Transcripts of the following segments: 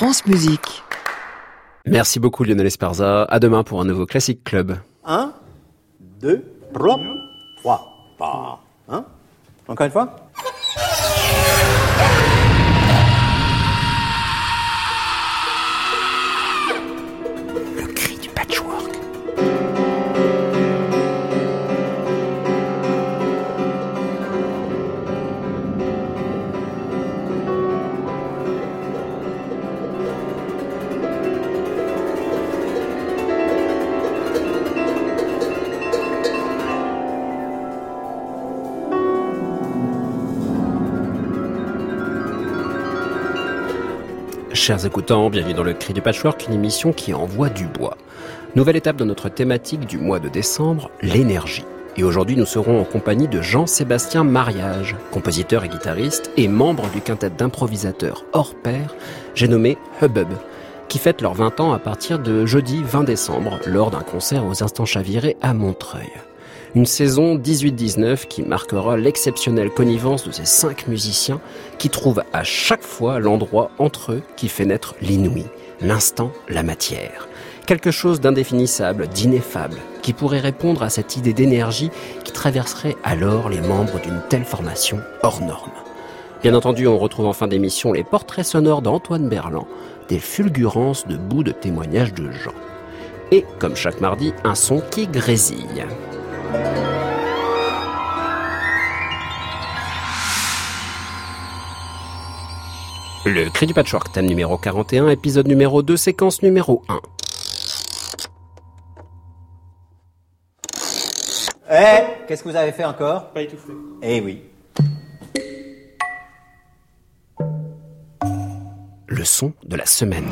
France Musique. Merci beaucoup Lionel Esparza. À demain pour un nouveau Classic Club. 1, 2, 3, 3, Hein? Encore une fois? Chers écoutants, bienvenue dans le Cri du Patchwork, une émission qui envoie du bois. Nouvelle étape de notre thématique du mois de décembre, l'énergie. Et aujourd'hui, nous serons en compagnie de Jean-Sébastien Mariage, compositeur et guitariste et membre du quintet d'improvisateurs hors pair, j'ai nommé Hubbub, qui fête leurs 20 ans à partir de jeudi 20 décembre lors d'un concert aux Instants Chavirés à Montreuil. Une saison 18-19 qui marquera l'exceptionnelle connivence de ces cinq musiciens qui trouvent à chaque fois l'endroit entre eux qui fait naître l'inouï, l'instant, la matière. Quelque chose d'indéfinissable, d'ineffable, qui pourrait répondre à cette idée d'énergie qui traverserait alors les membres d'une telle formation hors norme. Bien entendu, on retrouve en fin d'émission les portraits sonores d'Antoine Berland, des fulgurances de bouts de témoignages de gens. Et, comme chaque mardi, un son qui grésille. Le cri du patchwork, thème numéro 41, épisode numéro 2, séquence numéro 1. Eh, qu'est-ce que vous avez fait encore? Pas étouffé. Eh oui. Le son de la semaine.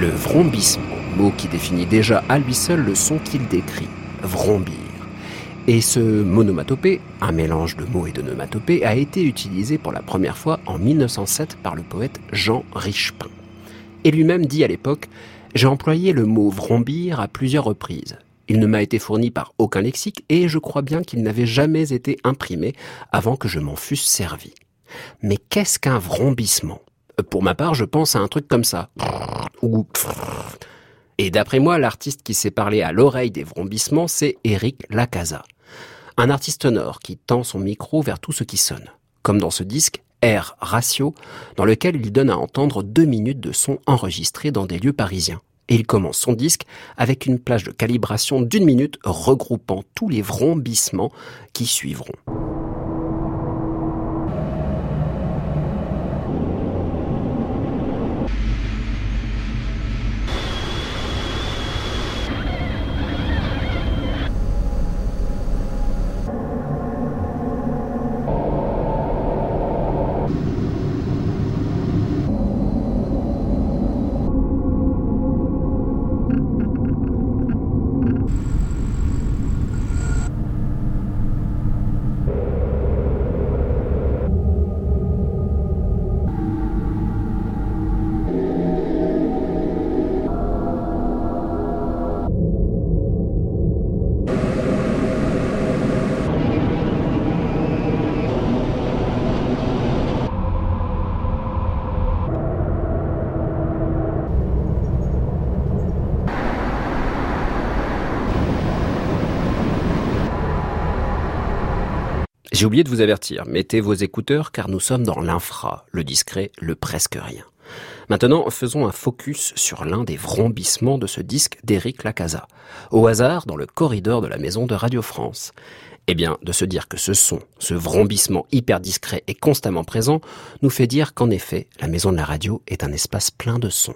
Le vrombissement, mot qui définit déjà à lui seul le son qu'il décrit, vrombir. Et ce monomatopée, un mélange de mots et de nomatopées, a été utilisé pour la première fois en 1907 par le poète Jean Richepin. Et lui-même dit à l'époque J'ai employé le mot vrombir à plusieurs reprises. Il ne m'a été fourni par aucun lexique et je crois bien qu'il n'avait jamais été imprimé avant que je m'en fusse servi. Mais qu'est-ce qu'un vrombissement? Pour ma part, je pense à un truc comme ça. Et d'après moi, l'artiste qui s'est parlé à l'oreille des vrombissements, c'est Eric Lacasa. Un artiste sonore qui tend son micro vers tout ce qui sonne. Comme dans ce disque, Air Ratio, dans lequel il donne à entendre deux minutes de son enregistré dans des lieux parisiens. Et il commence son disque avec une plage de calibration d'une minute regroupant tous les vrombissements qui suivront. J'ai oublié de vous avertir, mettez vos écouteurs car nous sommes dans l'infra, le discret, le presque rien. Maintenant, faisons un focus sur l'un des vrombissements de ce disque d'Éric Lacasa, au hasard dans le corridor de la maison de Radio France. Eh bien, de se dire que ce son, ce vrombissement hyper discret et constamment présent, nous fait dire qu'en effet, la maison de la radio est un espace plein de sons.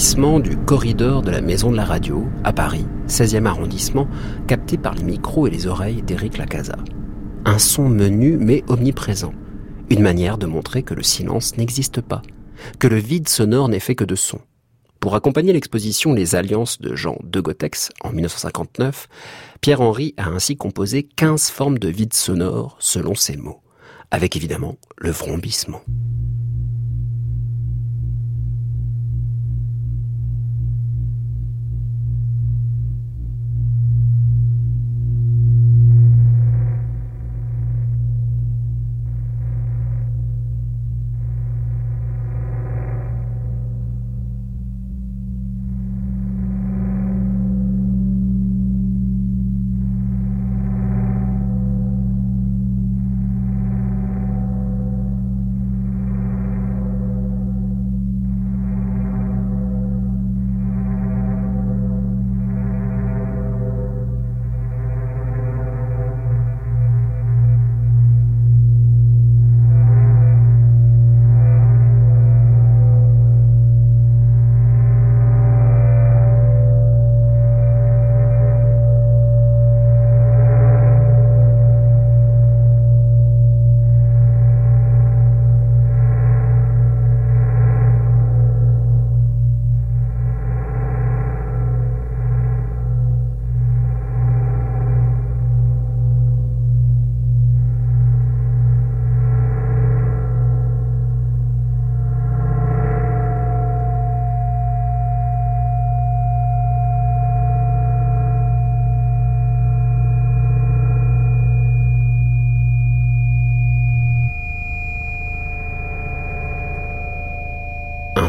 Vrombissement du corridor de la Maison de la Radio, à Paris, 16e arrondissement, capté par les micros et les oreilles d'Éric Lacasa. Un son menu mais omniprésent. Une manière de montrer que le silence n'existe pas, que le vide sonore n'est fait que de son. Pour accompagner l'exposition Les Alliances de Jean de Gotex en 1959, Pierre-Henri a ainsi composé 15 formes de vide sonore selon ses mots, avec évidemment le vrombissement.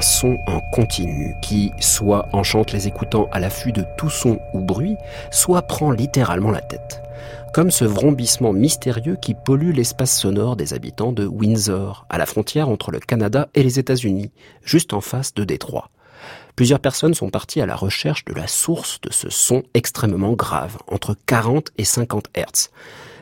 Un son en continu qui soit enchante les écoutants à l'affût de tout son ou bruit, soit prend littéralement la tête. Comme ce vrombissement mystérieux qui pollue l'espace sonore des habitants de Windsor, à la frontière entre le Canada et les États-Unis, juste en face de Détroit. Plusieurs personnes sont parties à la recherche de la source de ce son extrêmement grave, entre 40 et 50 Hertz.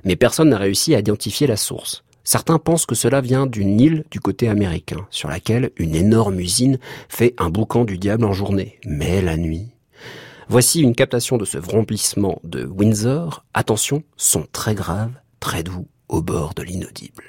Mais personne n'a réussi à identifier la source. Certains pensent que cela vient d'une île du côté américain, sur laquelle une énorme usine fait un boucan du diable en journée. Mais la nuit... Voici une captation de ce vrombissement de Windsor. Attention, son très grave, très doux, au bord de l'inaudible.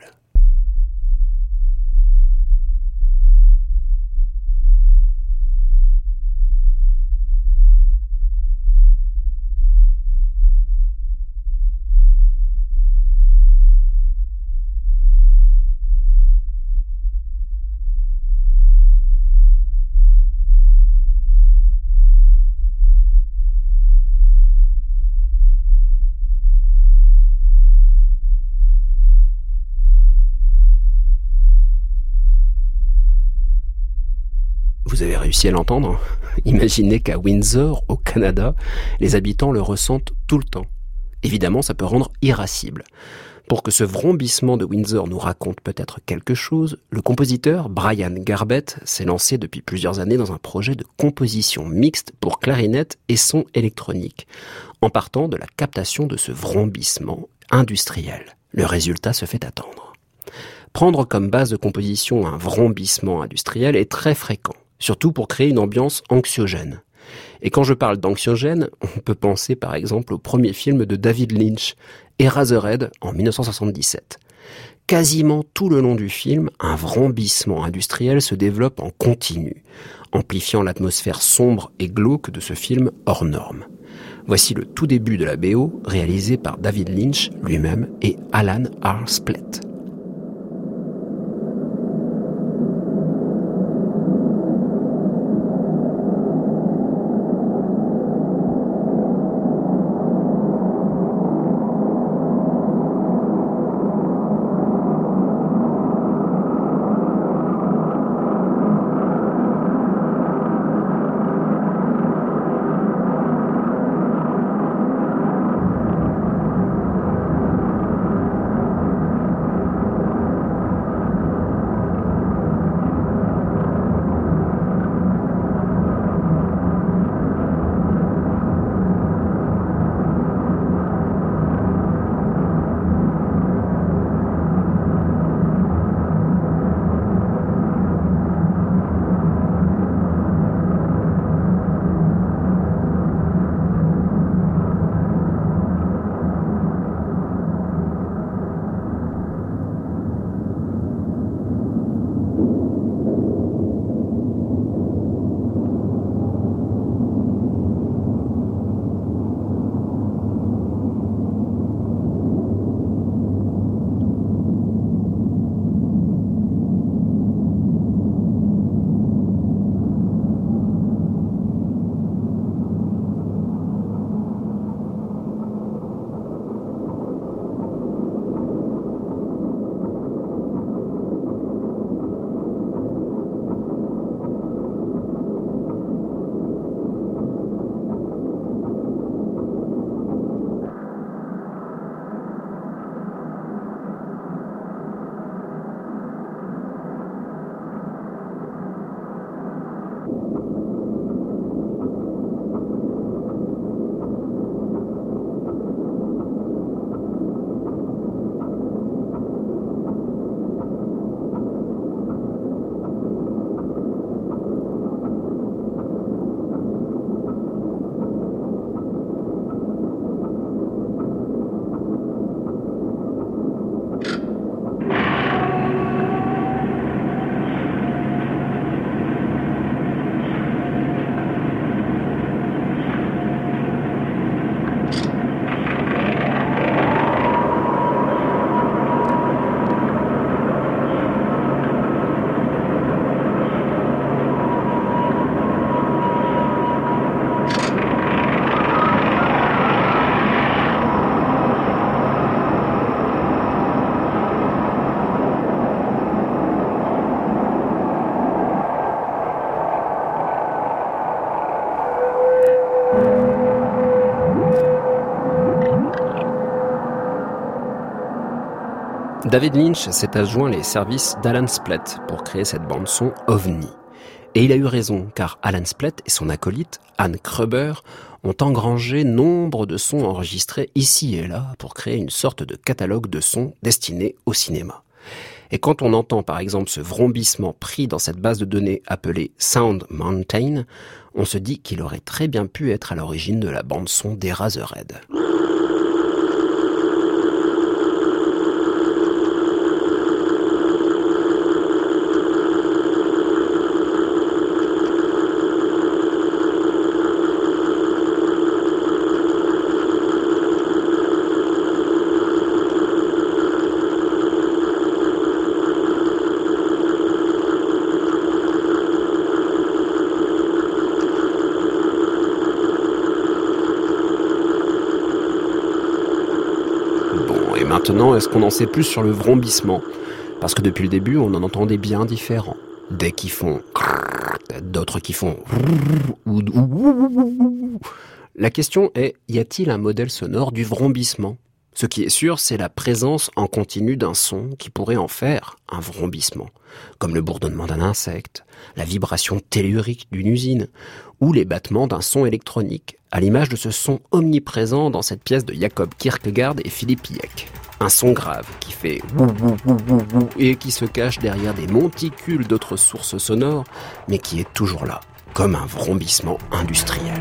Vous avez à l'entendre Imaginez qu'à Windsor, au Canada, les habitants le ressentent tout le temps. Évidemment, ça peut rendre irascible. Pour que ce vrombissement de Windsor nous raconte peut-être quelque chose, le compositeur Brian Garbett s'est lancé depuis plusieurs années dans un projet de composition mixte pour clarinette et son électronique, en partant de la captation de ce vrombissement industriel. Le résultat se fait attendre. Prendre comme base de composition un vrombissement industriel est très fréquent surtout pour créer une ambiance anxiogène. Et quand je parle d'anxiogène, on peut penser par exemple au premier film de David Lynch, Eraserhead, en 1977. Quasiment tout le long du film, un vrombissement industriel se développe en continu, amplifiant l'atmosphère sombre et glauque de ce film hors norme. Voici le tout début de la BO, réalisé par David Lynch lui-même et Alan R. Splett. David Lynch s'est adjoint les services d'Alan Splett pour créer cette bande-son OVNI. Et il a eu raison, car Alan Splett et son acolyte, Anne Kruber, ont engrangé nombre de sons enregistrés ici et là pour créer une sorte de catalogue de sons destinés au cinéma. Et quand on entend par exemple ce vrombissement pris dans cette base de données appelée Sound Mountain, on se dit qu'il aurait très bien pu être à l'origine de la bande son d'Eraserhead. Maintenant, est-ce qu'on en sait plus sur le vrombissement? Parce que depuis le début, on en entendait bien différents. Des qui font d'autres qui font La question est, y a-t-il un modèle sonore du vrombissement? Ce qui est sûr, c'est la présence en continu d'un son qui pourrait en faire un vrombissement, comme le bourdonnement d'un insecte, la vibration tellurique d'une usine, ou les battements d'un son électronique, à l'image de ce son omniprésent dans cette pièce de Jacob Kierkegaard et Philippe Pieck un son grave qui fait et qui se cache derrière des monticules d'autres sources sonores, mais qui est toujours là, comme un vrombissement industriel.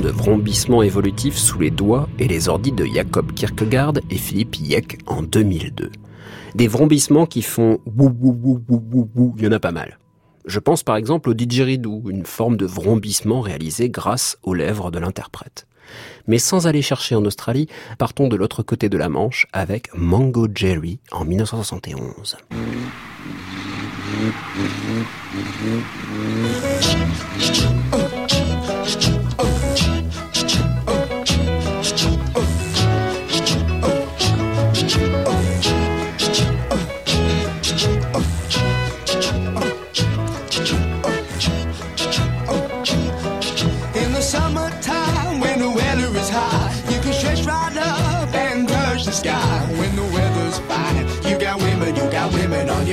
De vrombissement évolutif sous les doigts et les ordis de Jacob Kierkegaard et Philippe Yek en 2002. Des vrombissements qui font bou bou bou bou bou bou, il y en a pas mal. Je pense par exemple au didgeridoo, une forme de vrombissement réalisé grâce aux lèvres de l'interprète. Mais sans aller chercher en Australie, partons de l'autre côté de la Manche avec Mango Jerry en 1971.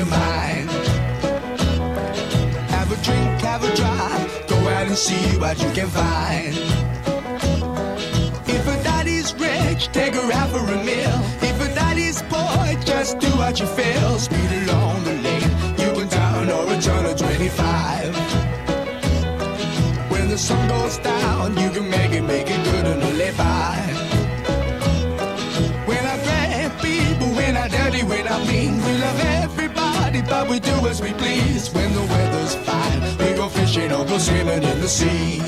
Your mind. Have a drink, have a drive, go out and see what you can find. If a daddy's rich, take her out for a meal. If a daddy's poor, just do what you feel. Speed along the lane, you can down or return to 25. When the sun goes down, you can make it, make it good and live by. When I grab people, when I dirty, when I mean, we love everybody but we do as we please. When the weather's fine, we go fishing or go swimming in the sea.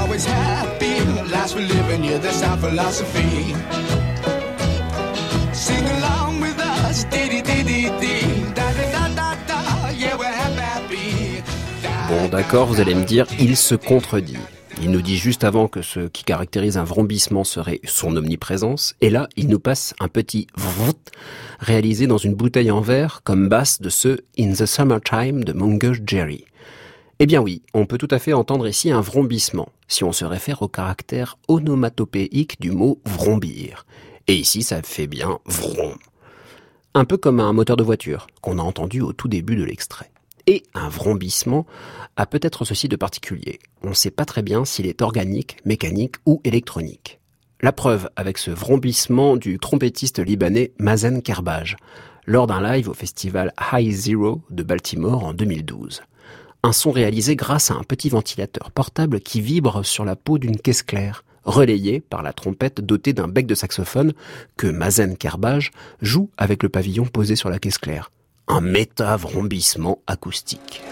always happy. Last we're living, yeah, that's our philosophy. Sing along with us, dee dee dee dee dee, da da da da da, yeah, we're happy. Bon, d'accord, vous allez me dire, il se contredit. Il nous dit juste avant que ce qui caractérise un vrombissement serait son omniprésence, et là, il nous passe un petit vrout réalisé dans une bouteille en verre comme basse de ce In the Summertime de Mungus Jerry. Eh bien oui, on peut tout à fait entendre ici un vrombissement, si on se réfère au caractère onomatopéique du mot vrombir. Et ici, ça fait bien vrom. Un peu comme un moteur de voiture, qu'on a entendu au tout début de l'extrait. Et un vrombissement a peut-être ceci de particulier. On ne sait pas très bien s'il est organique, mécanique ou électronique. La preuve avec ce vrombissement du trompettiste libanais Mazen Kerbaj, lors d'un live au festival High Zero de Baltimore en 2012 un son réalisé grâce à un petit ventilateur portable qui vibre sur la peau d'une caisse claire, relayé par la trompette dotée d'un bec de saxophone que Mazen Kerbaj joue avec le pavillon posé sur la caisse claire. Un méta-vrombissement acoustique.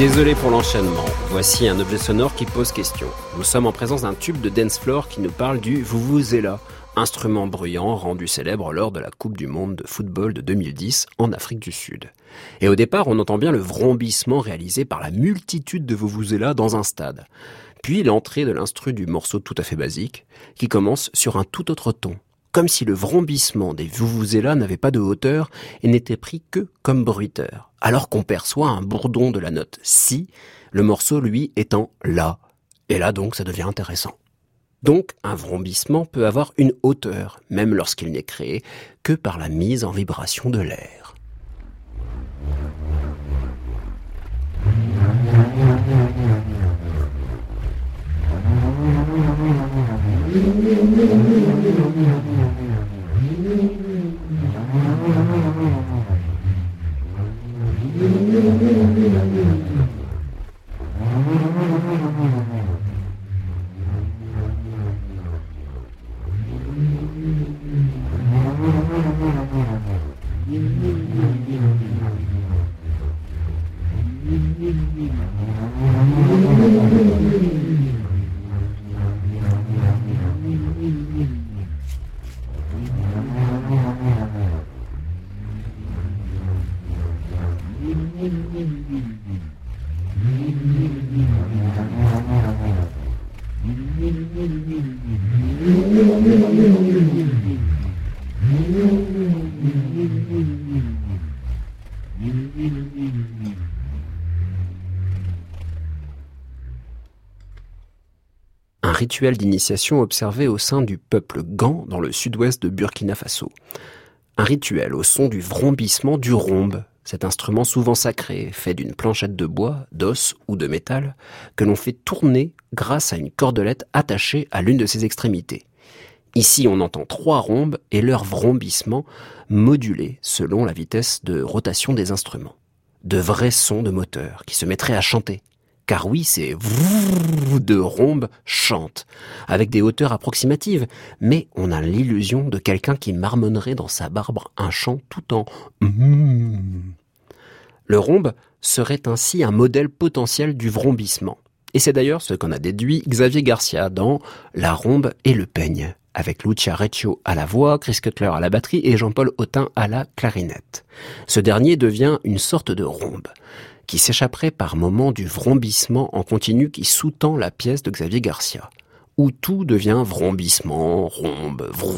Désolé pour l'enchaînement. Voici un objet sonore qui pose question. Nous sommes en présence d'un tube de dance floor qui nous parle du Vuvuzela, instrument bruyant rendu célèbre lors de la Coupe du monde de football de 2010 en Afrique du Sud. Et au départ, on entend bien le vrombissement réalisé par la multitude de Vuvuzela dans un stade. Puis l'entrée de l'instru du morceau tout à fait basique, qui commence sur un tout autre ton, comme si le vrombissement des Vuvuzela n'avait pas de hauteur et n'était pris que comme bruiteur, alors qu'on perçoit un bourdon de la note Si, le morceau lui étant La. Et là donc ça devient intéressant. Donc un vrombissement peut avoir une hauteur, même lorsqu'il n'est créé que par la mise en vibration de l'air. Mm-hmm. Rituel d'initiation observé au sein du peuple Gan dans le sud-ouest de Burkina Faso. Un rituel au son du vrombissement du rhombe, cet instrument souvent sacré, fait d'une planchette de bois, d'os ou de métal, que l'on fait tourner grâce à une cordelette attachée à l'une de ses extrémités. Ici, on entend trois rhombes et leur vrombissement modulé selon la vitesse de rotation des instruments. De vrais sons de moteur qui se mettraient à chanter. Car oui, ces de rhombes chantent, avec des hauteurs approximatives, mais on a l'illusion de quelqu'un qui marmonnerait dans sa barbe un chant tout en Le rhombe serait ainsi un modèle potentiel du vrombissement. Et c'est d'ailleurs ce qu'en a déduit Xavier Garcia dans La rhombe et le peigne, avec Lucia Reccio à la voix, Chris Cutler à la batterie et Jean-Paul Autin à la clarinette. Ce dernier devient une sorte de rhombe, qui s'échapperait par moments du vrombissement en continu qui sous-tend la pièce de Xavier Garcia, où tout devient vrombissement, Vous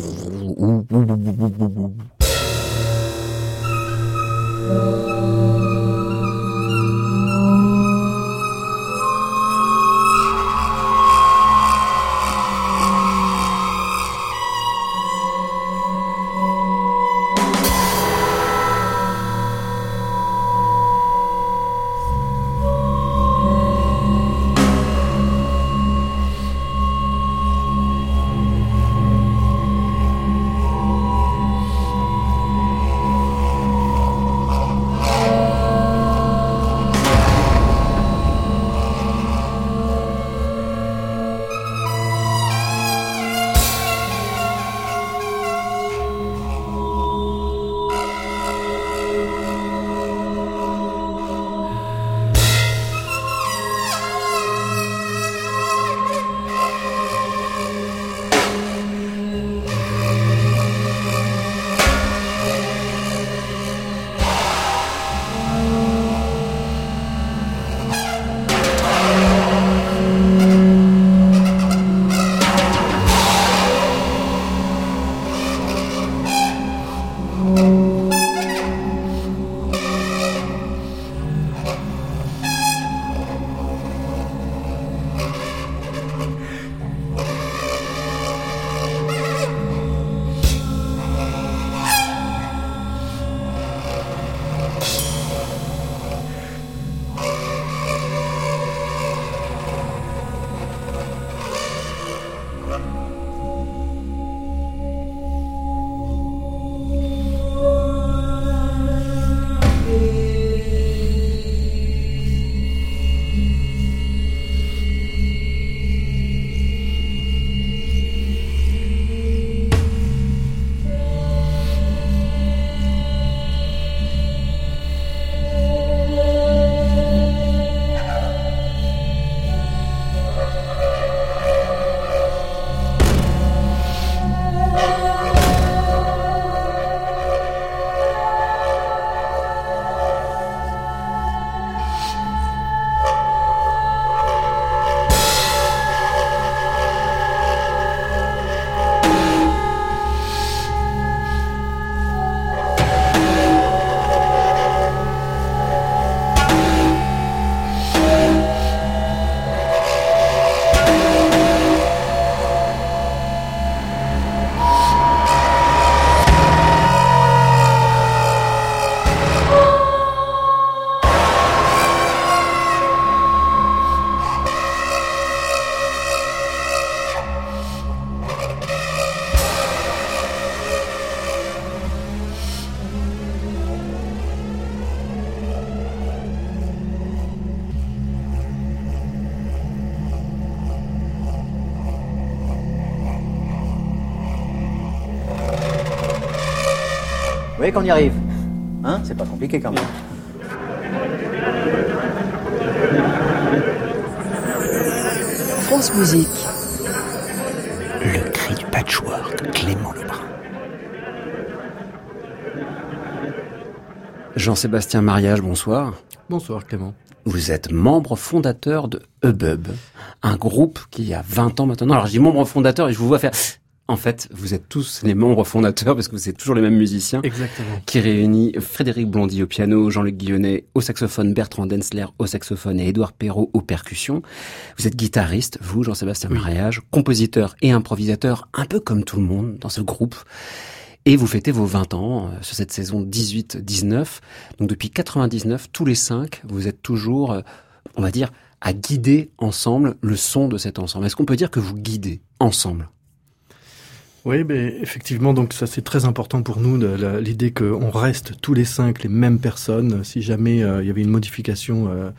qu'on y arrive Hein? C'est pas compliqué quand même. France Musique. Le cri du patchwork, Clément Lebrun. Jean-Sébastien Mariage, bonsoir. Bonsoir Clément. Vous êtes membre fondateur de Hubub, un groupe qui a 20 ans maintenant. Alors je dis membre fondateur et je vous vois faire en fait, vous êtes tous les membres fondateurs parce que vous êtes toujours les mêmes musiciens. Exactement. Qui réunit Frédéric Blondy au piano, Jean-Luc Guillonnet au saxophone, Bertrand Densler au saxophone et Édouard Perrault aux percussions. Vous êtes guitariste, vous, Jean-Sébastien Mariage, compositeur et improvisateur, un peu comme tout le monde dans ce groupe. Et vous fêtez vos 20 ans euh, sur cette saison 18-19. Donc depuis 99, tous les cinq, vous êtes toujours, euh, on va dire, à guider ensemble le son de cet ensemble. Est-ce qu'on peut dire que vous guidez ensemble? Oui, ben, effectivement, donc ça c'est très important pour nous, l'idée qu'on reste tous les cinq les mêmes personnes. Si jamais euh, il y avait une modification euh,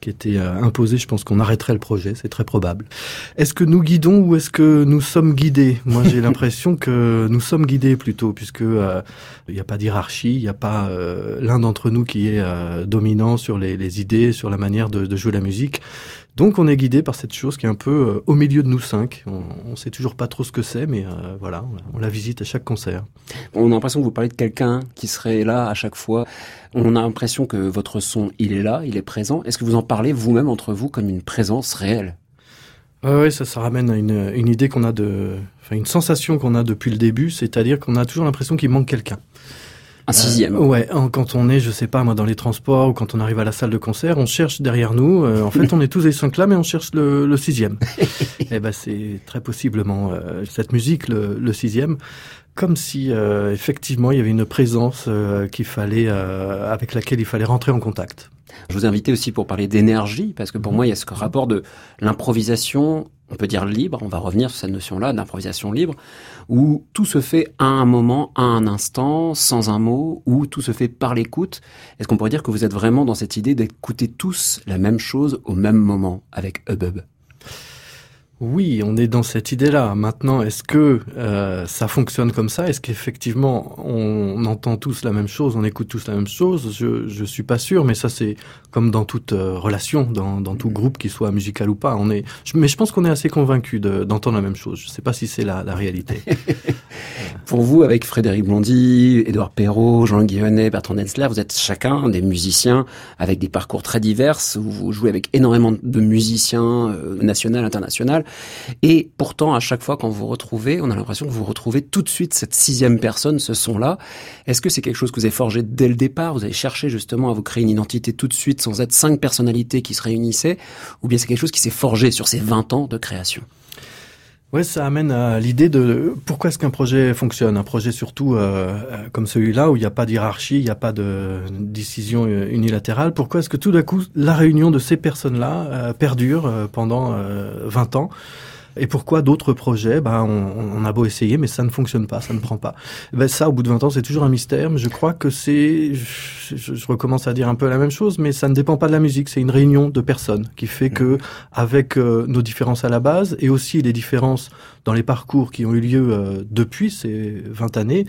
qui était euh, imposée, je pense qu'on arrêterait le projet, c'est très probable. Est-ce que nous guidons ou est-ce que nous sommes guidés? Moi j'ai l'impression que nous sommes guidés plutôt, puisque il n'y a pas d'hierarchie, il n'y a pas l'un d'entre nous qui est dominant sur les, les, idées, sur la manière de, de jouer la musique. Donc on est guidé par cette chose qui est un peu euh, au milieu de nous cinq. On, ne sait toujours pas trop ce que c'est, mais euh, voilà, on, la visite à chaque concert. On a l'impression que vous parlez de quelqu'un qui serait là à chaque fois. On a l'impression que votre son, il est là, il est présent. Est-ce que vous en parlez vous-même entre vous comme une présence réelle? Oui, ça, ça ramène à une, une idée qu'on a de, enfin une sensation qu'on a depuis le début, c'est-à-dire qu'on a toujours l'impression qu'il manque quelqu'un. Un sixième. Euh, ouais, quand on est, je sais pas moi, dans les transports ou quand on arrive à la salle de concert, on cherche derrière nous. Euh, en fait, on est tous les cinq là, mais on cherche le, le sixième. Et eh ben, c'est très possiblement euh, cette musique, le, le, sixième, comme si effectivement il y avait une présence qu'il fallait, avec laquelle il fallait rentrer en contact. Je vous invité aussi pour parler d'énergie, parce que pour mhm. moi, il y a ce rapport de l'improvisation, on peut dire libre, on va revenir sur cette notion-là d'improvisation libre, où tout se fait à un moment, à un instant, sans un mot, où tout se fait par l'écoute. Est-ce qu'on pourrait dire que vous êtes vraiment dans cette idée d'écouter tous la même chose au même moment avec Hubub oui, on est dans cette idée-là. Maintenant, est-ce que euh, ça fonctionne comme ça? Est-ce qu'effectivement on, entend tous la même chose, on écoute tous la même chose? Je je suis pas sûr, mais ça c'est comme dans toute euh, relation, dans, dans tout groupe, qu'il soit musical ou pas. On est, mais je pense qu'on est assez convaincu d'entendre la même chose. Je sais pas si c'est la, la réalité. Pour vous, avec Frédéric Blondy, Édouard Perrault, Jean Guillonnet, Bertrand Densler, vous êtes chacun des musiciens avec des parcours très divers. Vous jouez avec énormément de musiciens euh, nationaux, internationaux. Et pourtant, à chaque fois quand vous retrouvez, on a l'impression que vous retrouvez tout de suite cette sixième personne, ce son-là. Est-ce que c'est quelque chose que vous avez forgé dès le départ? Vous avez cherché justement à vous créer une identité tout de suite sans être cinq personnalités qui se réunissaient? Ou bien c'est quelque chose qui s'est forgé sur ces 20 ans de création? Ouais, ça amène à l'idée de pourquoi est-ce qu'un projet fonctionne. Un projet surtout euh, euh, comme celui-là où il n'y a pas d'hierarchie, il n'y a pas de décision unilatérale. Pourquoi est-ce que tout d'un coup la réunion de ces personnes-là euh, perdure pendant 20 ans? Et pourquoi d'autres projets, ben, on, on, a beau essayer, mais ça ne fonctionne pas, ça ne prend pas. Ben, ça, au bout de 20 ans, c'est toujours un mystère. Mais je crois que c'est, je, je, recommence à dire un peu la même chose, mais ça ne dépend pas de la musique. C'est une réunion de personnes qui fait que, avec euh, nos différences à la base et aussi les différences dans les parcours qui ont eu lieu euh, depuis ces 20 années,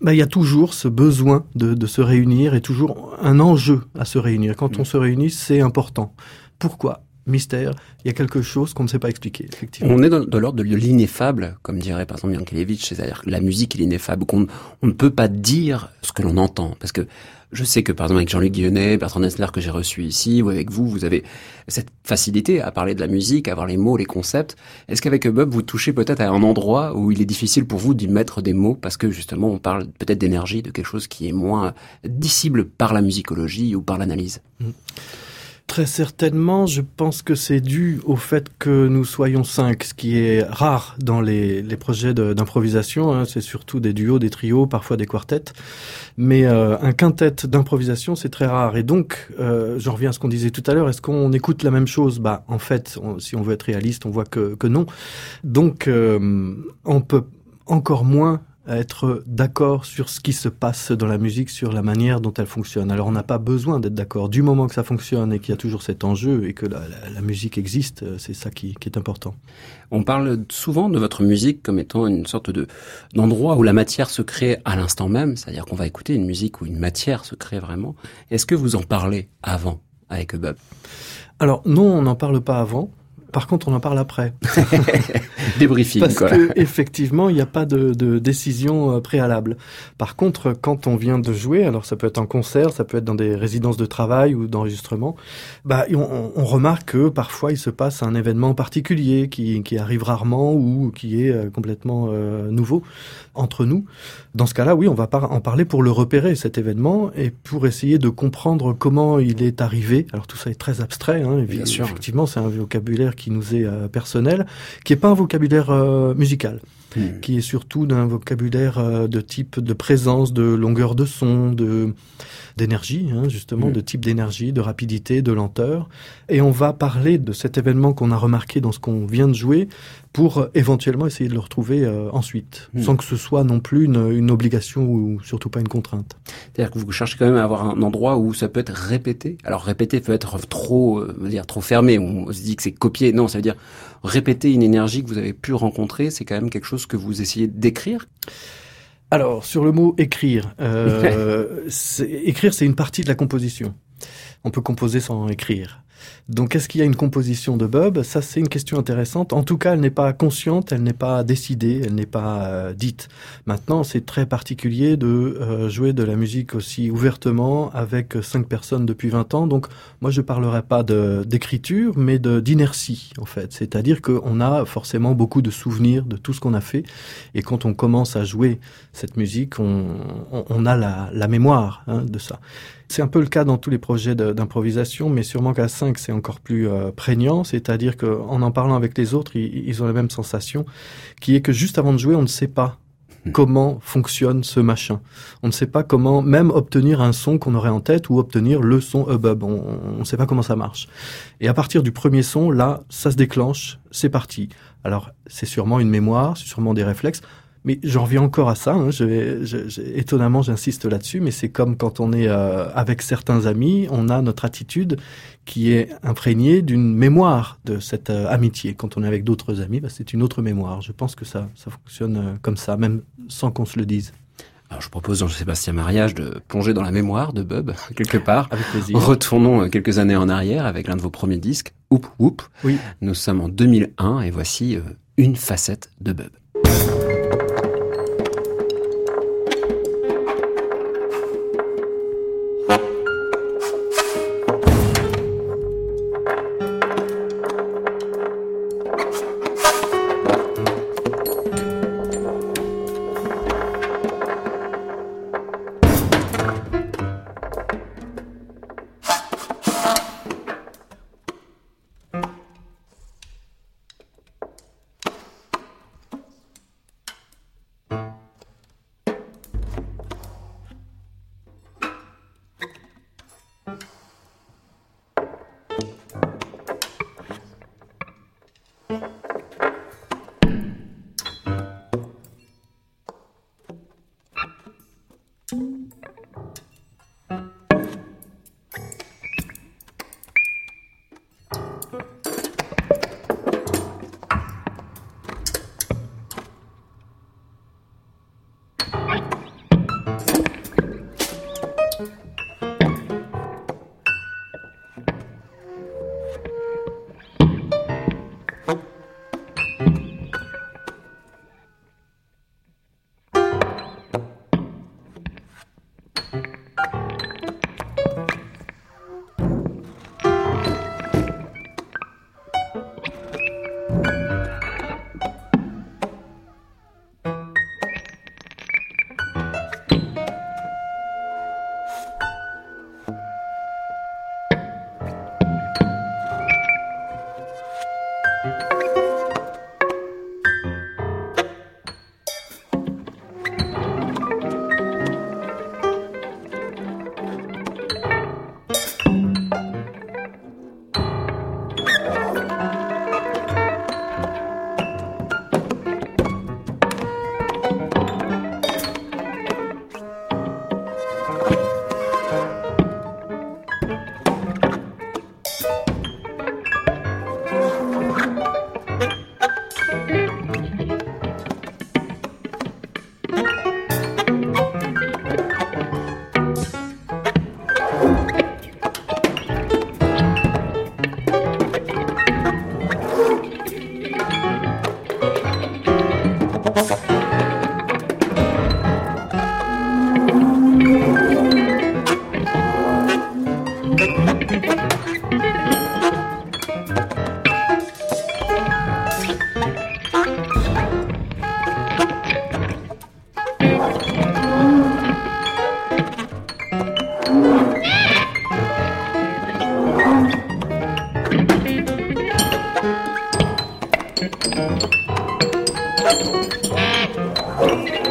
ben, il y a toujours ce besoin de, de se réunir et toujours un enjeu à se réunir. Quand on se réunit, c'est important. Pourquoi? Mystère, il y a quelque chose qu'on ne sait pas expliquer, effectivement. On est dans, l'ordre de l'ineffable, comme dirait par exemple Yankelevitch, c'est-à-dire que la musique est l'ineffable, qu'on on ne peut pas dire ce que l'on entend, parce que je sais que par exemple avec Jean-Luc Guionnet, Bertrand Nessler que j'ai reçu ici, ou avec vous, vous avez cette facilité à parler de la musique, à avoir les mots, les concepts. Est-ce qu'avec Bob, vous touchez peut-être à un endroit où il est difficile pour vous d'y mettre des mots, parce que justement on parle peut-être d'énergie, de quelque chose qui est moins dissible par la musicologie ou par l'analyse? Mmh. Très certainement, je pense que c'est dû au fait que nous soyons cinq, ce qui est rare dans les, les projets d'improvisation. Hein. C'est surtout des duos, des trios, parfois des quartettes. Mais euh, un quintet d'improvisation, c'est très rare. Et donc, euh, j'en reviens à ce qu'on disait tout à l'heure, est-ce qu'on écoute la même chose? Bah, en fait, si on veut être réaliste, on voit que, que non. Donc, euh, on peut encore moins à être d'accord sur ce qui se passe dans la musique, sur la manière dont elle fonctionne. Alors on n'a pas besoin d'être d'accord. Du moment que ça fonctionne et qu'il y a toujours cet enjeu et que la, musique existe, euh, c'est ça qui, est important. On parle souvent de votre musique comme étant une sorte de d'endroit où la matière se crée à l'instant même, c'est-à-dire qu'on va écouter une musique où une matière se crée vraiment. Est-ce que vous en parlez avant avec Bob Alors non, on n'en parle pas avant. Par contre, on en parle après. Débriefing, Parce quoi. que effectivement, il n'y a pas de, de décision euh, préalable. Par contre, quand on vient de jouer, alors ça peut être en concert, ça peut être dans des résidences de travail ou d'enregistrement, bah on, on remarque que parfois il se passe un événement particulier qui, qui arrive rarement ou qui est euh, complètement euh, nouveau entre nous. Dans ce cas-là, oui, on va en parler pour le repérer cet événement et pour essayer de comprendre comment il est arrivé. Alors tout ça est très abstrait, hein, Bien sûr. effectivement, c'est un vocabulaire qui nous est euh, personnel, qui est pas un vocabulaire euh, musical Hmm. qui est surtout d'un vocabulaire euh, de type de présence, de longueur de son, de d'énergie, hein, justement, Mm. de type d'énergie, de rapidité, de lenteur. Et on va parler de cet événement qu'on a remarqué dans ce qu'on vient de jouer pour euh, éventuellement essayer de le retrouver euh, ensuite, Mm. sans que ce soit non plus une, une obligation ou surtout pas une contrainte. C'est-à-dire que vous cherchez quand même à avoir un endroit où ça peut être répété. Alors répéter peut être trop, euh, dire trop fermé. On se dit que c'est copier. Non, ça veut dire répéter une énergie que vous avez pu rencontrer. C'est quand même quelque chose que vous essayez d'écrire? Alors, sur le mot écrire, euh, écrire, c'est une partie de la composition. On peut composer sans écrire. Donc, est-ce qu'il y a une composition de Bob? Ça, c'est une question intéressante. En tout cas, elle n'est pas consciente, elle n'est pas décidée, elle n'est pas euh, dite. Maintenant, c'est très particulier de euh, jouer de la musique aussi ouvertement avec cinq personnes depuis 20 ans. Donc, moi, je parlerai pas d'écriture, mais d'inertie, en fait. C'est-à-dire qu'on a forcément beaucoup de souvenirs de tout ce qu'on a fait. Et quand on commence à jouer cette musique, on a la, la mémoire hein, de ça. C'est un peu le cas dans tous les projets d'improvisation, mais sûrement qu'à 5, c'est encore plus euh, prégnant. C'est-à-dire qu'en en parlant avec les autres, ils, ils ont la même sensation, qui est que juste avant de jouer, on ne sait pas comment fonctionne ce machin. On ne sait pas comment même obtenir un son qu'on aurait en tête ou obtenir le son hub. On ne sait pas comment ça marche. Et à partir du premier son, là, ça se déclenche, c'est parti. Alors, c'est sûrement une mémoire, c'est sûrement des réflexes. Mais j'en reviens encore à ça. Hein. Je vais, je- je- étonnamment, j'insiste là-dessus, mais c'est comme quand on est euh, avec certains amis, on a notre attitude qui est imprégnée d'une mémoire de cette euh, amitié. Quand on est avec d'autres amis, bah, c'est une autre mémoire. Je pense que ça, ça fonctionne euh, comme ça, même sans qu'on se le dise. Alors je propose Jean-Sébastien Mariage de plonger dans la mémoire de Bob quelque part. Avec plaisir. Retournons quelques années en arrière avec l'un de vos premiers disques, Oup Oup. Oui. Nous sommes en 2001 et voici une facette de Bob. Thank you.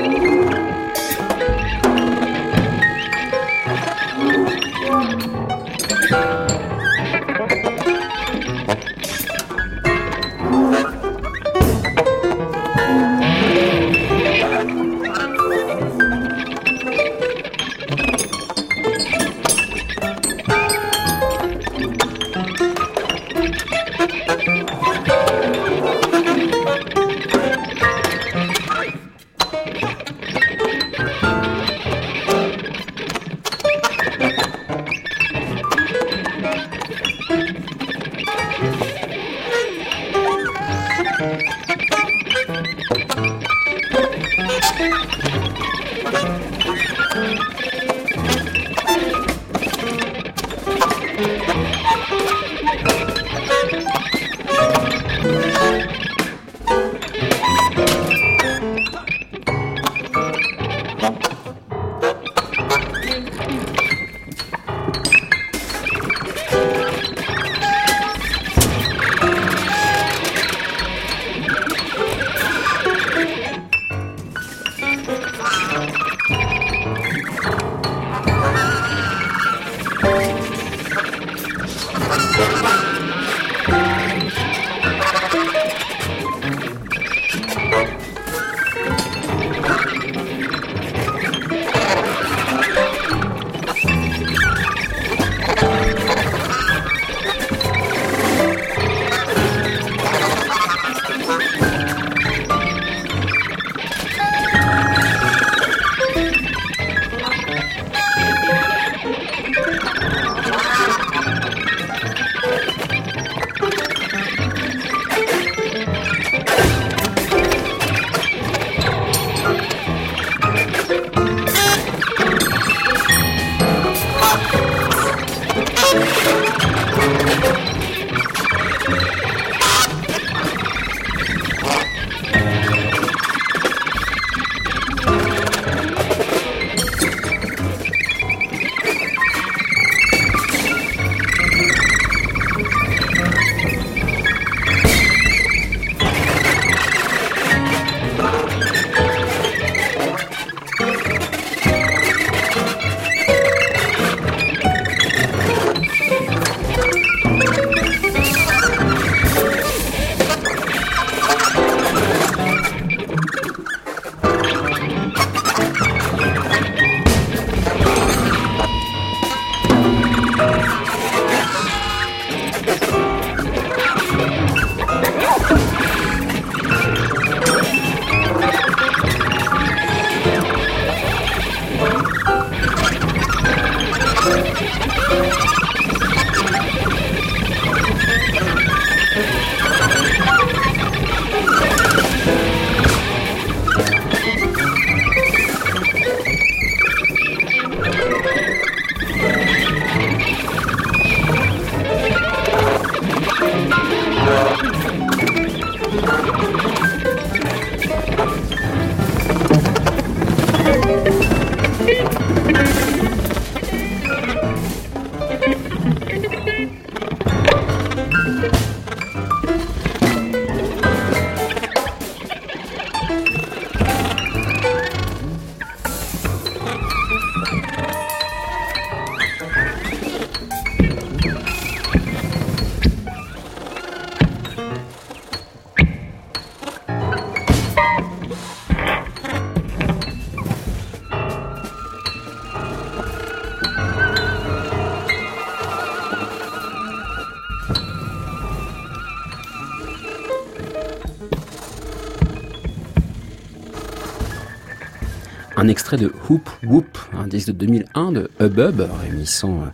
Extrait de Hoop Whoop, un disque de 2001 de Hubub, réunissant, euh,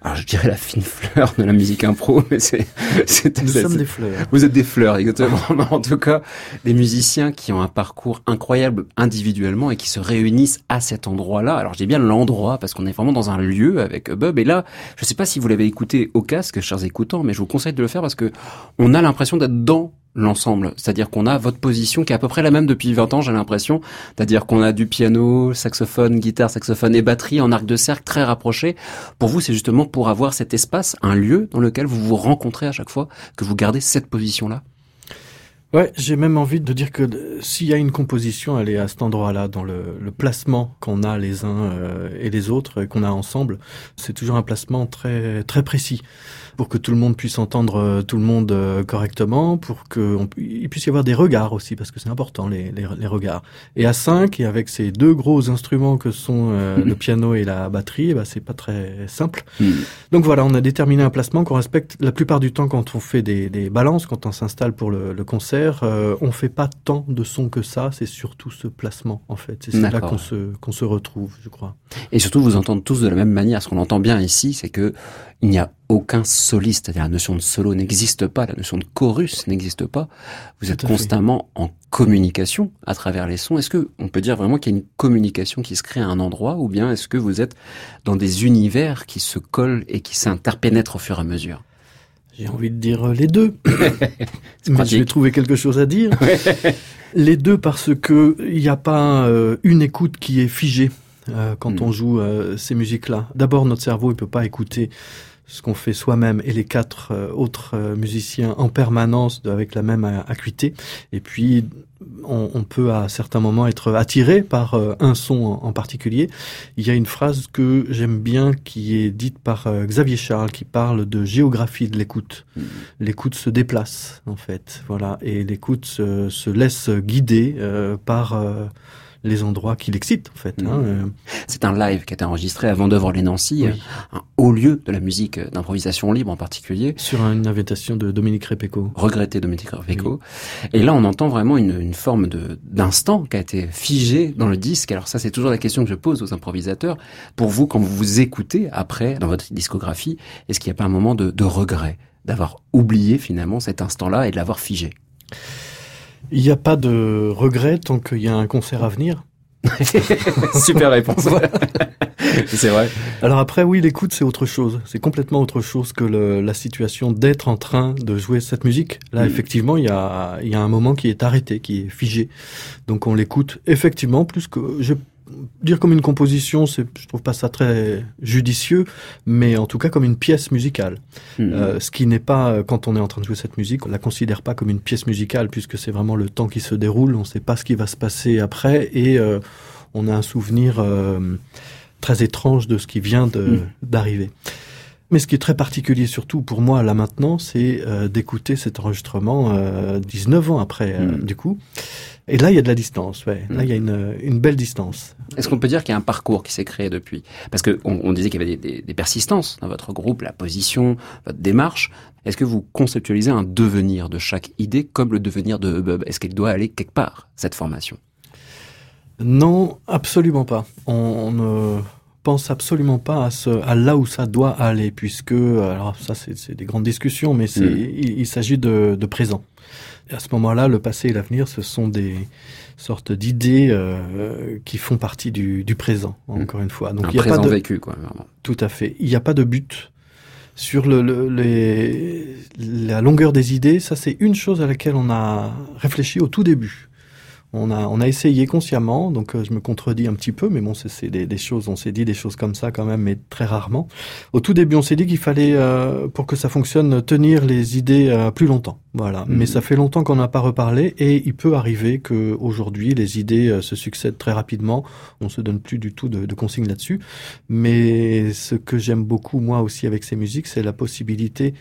alors je dirais la fine fleur de la musique impro, mais c'est, c'est, Nous sommes des fleurs. vous êtes des fleurs, exactement. En tout cas, des musiciens qui ont un parcours incroyable individuellement et qui se réunissent à cet endroit-là. Alors, je dis bien l'endroit parce qu'on est vraiment dans un lieu avec Hubub. Et là, je sais pas si vous l'avez écouté au casque, chers écoutants, mais je vous conseille de le faire parce que on a l'impression d'être dans l'ensemble. C'est-à-dire qu'on a votre position qui est à peu près la même depuis 20 ans, j'ai l'impression. C'est-à-dire qu'on a du piano, saxophone, guitare, saxophone et batterie en arc de cercle très rapprochés. Pour vous, c'est justement pour avoir cet espace, un lieu dans lequel vous vous rencontrez à chaque fois, que vous gardez cette position-là. Ouais, j'ai même envie de dire que euh, s'il y a une composition, elle est à cet endroit-là, dans le, le placement qu'on a les uns euh, et les autres, et qu'on a ensemble. C'est toujours un placement très très précis pour que tout le monde puisse entendre euh, tout le monde euh, correctement, pour qu'il puisse y avoir des regards aussi, parce que c'est important les, les, les, regards. Et à 5, et avec ces deux gros instruments que sont euh, le piano et la batterie, eh ben, c'est pas très simple. Mm. Donc voilà, on a déterminé un placement qu'on respecte la plupart du temps quand on fait des, des balances, quand on s'installe pour le, le concert. Euh, on fait pas tant de sons que ça, c'est surtout ce placement en fait. C'est là qu'on se, qu'on se retrouve, je crois. Et surtout, vous entendez tous de la même manière. Ce qu'on entend bien ici, c'est que il n'y a aucun soliste. C'est-à-dire la notion de solo n'existe pas, la notion de chorus n'existe pas. Vous êtes fait. constamment en communication à travers les sons. Est-ce que on peut dire vraiment qu'il y a une communication qui se crée à un endroit, ou bien est-ce que vous êtes dans des univers qui se collent et qui s'interpénètrent au fur et à mesure? J'ai envie de dire euh, les deux. Mais je vais trouver quelque chose à dire. les deux parce que il n'y a pas euh, une écoute qui est figée euh, quand Mm. on joue euh, ces musiques-là. D'abord, notre cerveau il peut pas écouter ce qu'on fait soi-même et les quatre euh, autres euh, musiciens en permanence de- avec la même euh, acuité. Et puis, on, on peut à certains moments être attiré par euh, un son en, en particulier. Il y a une phrase que j'aime bien qui est dite par euh, Xavier Charles qui parle de géographie de l'écoute. Mm. L'écoute se déplace en fait, voilà, et l'écoute se, se laisse guider euh, par les endroits qui l'excitent en fait. Hein, euh. C'est un live qui a été enregistré à Vendœuvre-les-Nancy, Oui. un haut lieu de la musique euh, d'improvisation libre en particulier. sur une invitation de Dominique Repeco. regretté Dominique Reveco. Et là, on entend vraiment une, une forme de d'instant qui a été figé dans le disque. Alors ça, c'est toujours la question que je pose aux improvisateurs. Pour vous, quand vous vous écoutez après dans votre discographie, est-ce qu'il n'y a pas un moment de, de regret d'avoir oublié finalement cet instant-là et de l'avoir figé? Il n'y a pas de regret tant qu'il y a un concert à venir. Super réponse. c'est vrai. Alors après, oui, l'écoute, c'est autre chose. C'est complètement autre chose que le- la situation d'être en train de jouer cette musique. Là, Mm. effectivement, il y a, il y a un moment qui est arrêté, qui est figé. Donc on l'écoute effectivement plus que... Je dire comme une composition, c'est, je trouve pas ça très judicieux, mais en tout cas comme une pièce musicale. Mhm. Euh, ce qui n'est pas, euh, quand on est en train de jouer cette musique, on la considère pas comme une pièce musicale, puisque c'est vraiment le temps qui se déroule, on ne sait pas ce qui va se passer après, et euh, on a un souvenir euh, très étrange de ce qui vient de- Mm. d'arriver. Mais ce qui est très particulier surtout pour moi là maintenant, c'est d'écouter cet enregistrement euh, 19 ans après, Mm. du coup. Et là, il y a de la distance, ouais. Là, Mm. il y a une, une belle distance. Est-ce qu'on peut dire qu'il y a un parcours qui s'est créé depuis? Parce que on, on disait qu'il y avait des, des- des persistances dans votre groupe, la position, votre démarche. Est-ce que vous conceptualisez un devenir de chaque idée comme le devenir de Hubub Est-ce qu'elle doit aller quelque part, cette formation? Non, absolument pas. On, on ne pense absolument pas à, ce, à là où ça doit aller, puisque, alors ça c'est des grandes discussions, mais Mm. il, il s'agit de, de présent. Et à ce moment-là, le passé et l'avenir, ce sont des sortes d'idées euh, qui font partie du, du présent, encore une fois. Donc Un il y a pas présent de, vécu, quoi. Vraiment. tout à fait. Il n'y a pas de but sur le, le- les, la longueur des idées. Ça, c'est une chose à laquelle on a réfléchi au tout début. On a, on a essayé consciemment, donc euh, je me contredis un petit peu, mais bon, c'est- c'est des, des choses, on s'est dit des choses comme ça quand même, mais très rarement. Au tout début, on s'est dit qu'il fallait, euh, pour que ça fonctionne, tenir les idées euh, plus longtemps. Voilà. Mhm. Mais ça fait longtemps qu'on n'a pas reparlé, et il peut arriver que aujourd'hui les idées euh, se succèdent très rapidement. On se donne plus du tout de, de consignes là-dessus. Mais ce que j'aime beaucoup, moi aussi, avec ces musiques, c'est la possibilité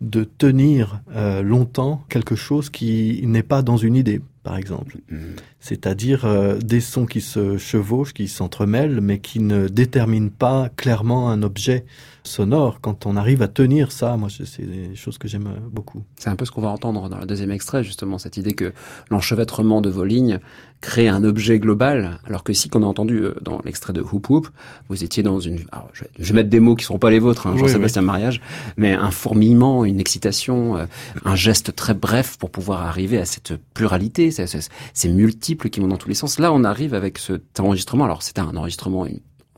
de tenir euh, longtemps quelque chose qui n'est pas dans une idée, par exemple. Mhm. C'est-à-dire euh, des sons qui se chevauchent, qui s'entremêlent, mais qui ne déterminent pas clairement un objet sonore. Quand on arrive à tenir ça, moi, c'est des choses que j'aime euh, beaucoup. C'est un peu ce qu'on va entendre dans le deuxième extrait, justement, cette idée que l'enchevêtrement de vos lignes crée un objet global, alors que si qu'on a entendu euh, dans l'extrait de Hoop Hoop, vous étiez dans une... alors, je, vais, mettre des mots qui ne seront pas les vôtres, hein, Oui, Jean-Sébastien Mariage, mais un fourmillement, une excitation, euh, un geste très bref pour pouvoir arriver à cette pluralité, ces, ces multiples qui vont dans tous les sens. Là, on arrive avec cet enregistrement, alors c'était un enregistrement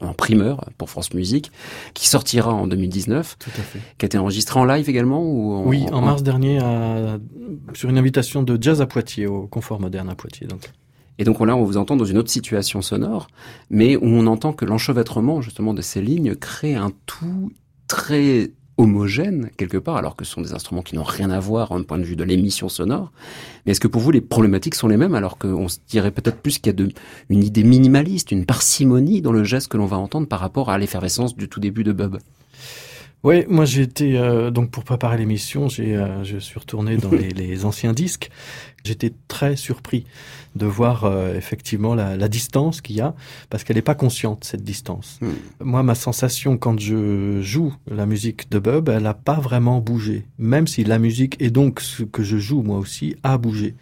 en primeur pour France Musique, qui sortira en 2019, Tout à fait. qui a été enregistré en live également ou en- Oui, en mars dernier, à- sur une invitation de Jazz à Poitiers, au Confort Moderne à Poitiers. Donc. Et donc là, on vous entend dans une autre situation sonore, mais où on entend que l'enchevêtrement justement de ces lignes crée un tout très homogènes quelque part, alors que ce sont des instruments qui n'ont rien à voir d'un point de vue de l'émission sonore. Mais est-ce que pour vous les problématiques sont les mêmes, alors qu'on se dirait peut-être plus qu'il y a de, une idée minimaliste, une parcimonie dans le geste que l'on va entendre par rapport à l'effervescence du tout début de Bub? Oui, moi j'ai été euh, donc pour préparer l'émission, j'ai euh, je suis retourné dans les, les anciens disques. J'étais très surpris de voir euh, effectivement la, la distance qu'il y a parce qu'elle n'est pas consciente cette distance. Hmm. Moi, ma sensation quand je joue la musique de Bub, elle n'a pas vraiment bougé, même si la musique et donc ce que je joue moi aussi a bougé.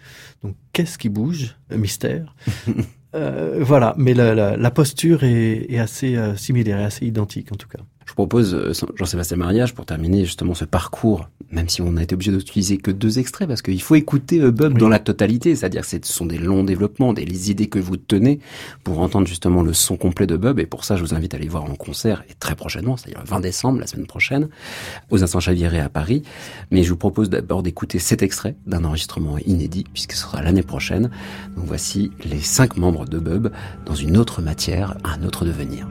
Donc qu'est-ce qui bouge? Mystère. Euh, voilà, mais la, la, la posture est, est assez euh, similaire, est assez identique en tout cas. Je vous propose, euh, Jean-Sébastien Mariage, pour terminer justement ce parcours, même si on a été obligé d'utiliser que deux extraits, parce qu'il faut écouter euh, Bub Oui. dans la totalité, c'est-à-dire que ce sont des longs développements, des les idées que vous tenez pour entendre justement le son complet de Bub, et pour ça je vous invite à aller voir en concert, et très prochainement, c'est-à-dire le 20 décembre, la semaine prochaine, aux Instants Chaviéré à Paris. Mais je vous propose d'abord d'écouter cet extrait d'un enregistrement inédit, puisque ce sera l'année prochaine. Donc voici les cinq membres de Bub dans une autre matière, un autre devenir.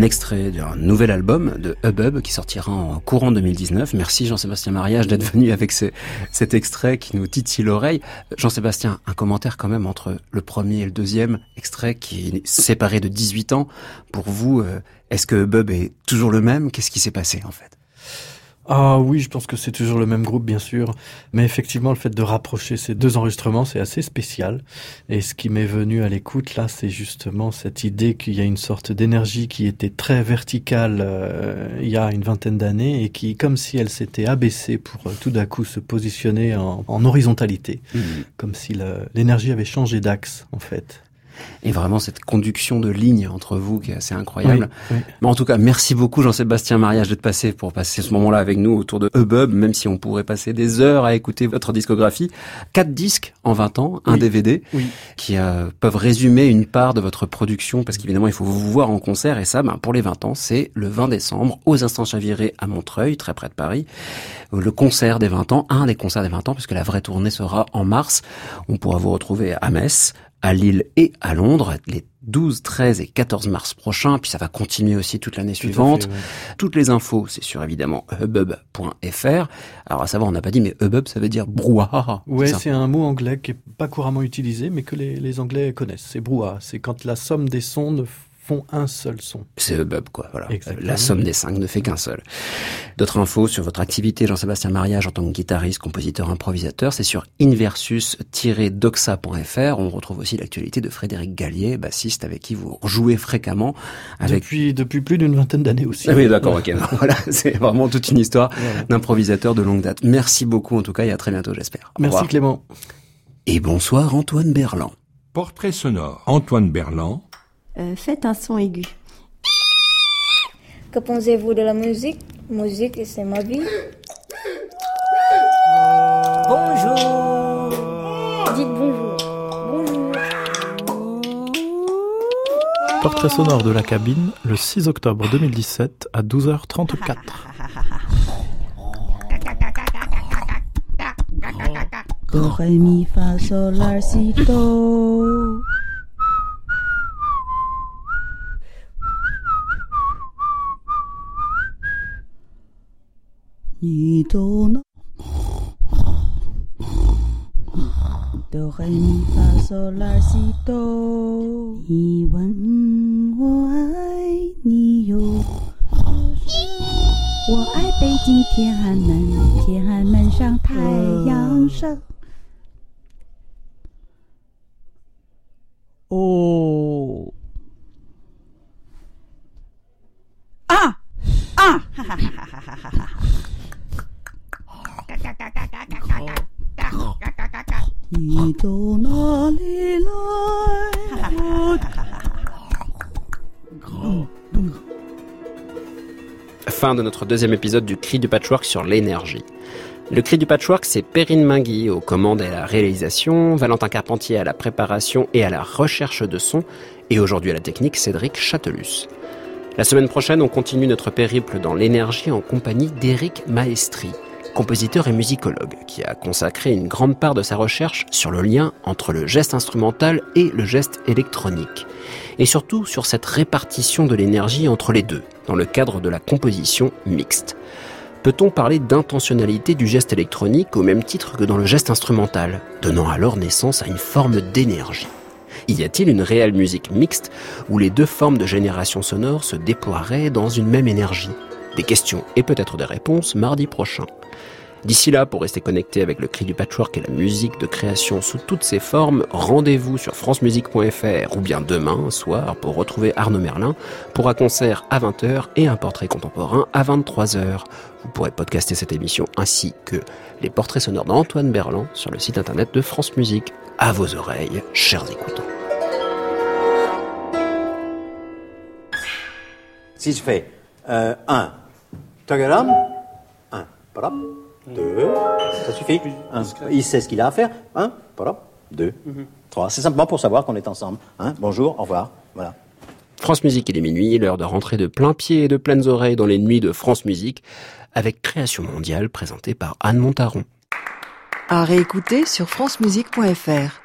Un extrait d'un nouvel album de Hubub qui sortira en courant 2019. Merci Jean-Sébastien Mariage d'être venu avec ce, cet extrait qui nous titille l'oreille. Jean-Sébastien, un commentaire quand même entre le premier et le deuxième extrait qui est séparé de 18 ans. Pour vous, euh, est-ce que Hubub est toujours le même? Qu'est-ce qui s'est passé en fait? Ah oui, je pense que c'est toujours le même groupe, bien sûr. Mais effectivement, le fait de rapprocher ces deux enregistrements, c'est assez spécial. Et ce qui m'est venu à l'écoute, là, c'est justement cette idée qu'il y a une sorte d'énergie qui était très verticale euh, il y a une vingtaine d'années et qui, comme si elle s'était abaissée pour euh, tout d'un coup se positionner en, en horizontalité. Comme si l'énergie avait changé d'axe, en fait. Et vraiment cette conduction de ligne entre vous qui est assez incroyable. Oui, oui. Mais en tout cas, merci beaucoup Jean-Sébastien Mariage d'être passé pour passer ce moment-là avec nous autour de Hubub, même si on pourrait passer des heures à écouter votre discographie. Quatre disques en 20 ans, un Oui. DVD, qui euh, peuvent résumer une part de votre production, parce qu'évidemment, il faut vous voir en concert, et ça, ben, pour les 20 ans, c'est le 20 décembre, aux Instants Chavirés à Montreuil, très près de Paris. Le concert des 20 ans, un des concerts des 20 ans, puisque la vraie tournée sera en mars. On pourra vous retrouver à Metz, à Lille et à Londres les 12, 13 et 14 mars prochains, puis ça va continuer aussi toute l'année Tout suivante. fait, ouais. Toutes les infos, c'est sur évidemment hubub.fr. Alors à savoir, on n'a pas dit, mais hubub, ça veut dire brouhaha. Ouais, c'est un mot anglais qui est pas couramment utilisé, mais que les, les Anglais connaissent. C'est brouhaha. C'est quand la somme des sons ne font un seul son. C'est hubub, quoi. Voilà. Exactement. La somme des cinq ne fait qu'un seul. D'autres infos sur votre activité, Jean-Sébastien Mariage, en tant que guitariste, compositeur, improvisateur, c'est sur inversus-doxa.fr. On retrouve aussi l'actualité de Frédéric Gallier, bassiste avec qui vous jouez fréquemment. Avec... Depuis, depuis plus d'une vingtaine d'années aussi. Ah oui, d'accord, ok. Voilà, c'est vraiment toute une histoire d'improvisateur de longue date. Merci beaucoup, en tout cas, et à très bientôt, j'espère. Merci. Clément. Et bonsoir, Antoine Berland. Portrait sonore. Antoine Berland. Euh, faites un son aigu. Que pensez-vous de la musique? Musique, c'est ma vie. Bonjour Dites bonjour. Bonjour. Portrait sonore de la cabine le 6 octobre 2017 à 12h34. Do, mi, fa, sol, la, si, do. Ni, do, no. Do, ré, mi, fa, sol, la, si, do. 你问我爱你有我爱北京天安门，天安门上太阳升。哦，啊啊！哈哈哈哈哈哈哈哈！你从哪里来？我 Fin de notre deuxième épisode du Cri du Patchwork sur l'énergie. Le Cri du Patchwork, c'est Perrine Mingui aux commandes et à la réalisation, Valentin Carpentier à la préparation et à la recherche de son, et aujourd'hui à la technique, Cédric Châtelus. La semaine prochaine, on continue notre périple dans l'énergie en compagnie d'Éric Maestri, compositeur et musicologue, qui a consacré une grande part de sa recherche sur le lien entre le geste instrumental et le geste électronique, et surtout sur cette répartition de l'énergie entre les deux, dans le cadre de la composition mixte. Peut-on parler d'intentionnalité du geste électronique au même titre que dans le geste instrumental, donnant alors naissance à une forme d'énergie? Y a-t-il une réelle musique mixte où les deux formes de génération sonore se déploieraient dans une même énergie? Des questions et peut-être des réponses mardi prochain. D'ici là, pour rester connecté avec le cri du patchwork et la musique de création sous toutes ses formes, rendez-vous sur francemusique.fr ou bien demain soir pour retrouver Arnaud Merlin pour un concert à 20h et un portrait contemporain à 23h. Vous pourrez podcaster cette émission ainsi que les portraits sonores d'Antoine Berland sur le site internet de France Musique. À vos oreilles, chers écoutants. Si je fais 1, tagaram, 1, voilà, 2, ça suffit. Un, il sait ce qu'il a à faire. 1, voilà, 2, 3. C'est simplement pour savoir qu'on est ensemble. Hein, bonjour, au revoir. Voilà. France Musique, il est minuit, l'heure de rentrer de plein pied et de pleines oreilles dans les nuits de France Musique avec Création mondiale présentée par Anne Montaron. À réécouter sur francemusique.fr.